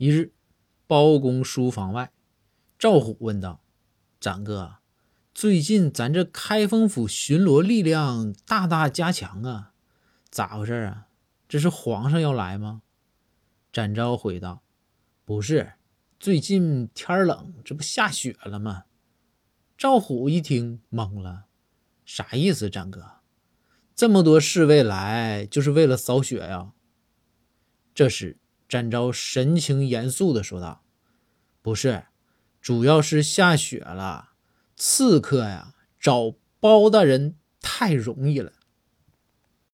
一日，包公书房外，赵虎问道：“展哥，最近咱这开封府巡逻力量大大加强啊，咋回事啊？这是皇上要来吗？”展昭回道：“不是，最近天冷，这不下雪了吗？”赵虎一听懵了，啥意思？展哥，这么多侍卫来就是为了扫雪呀？这时。展昭神情严肃地说道：“不是，主要是下雪了，刺客呀找包大人太容易了。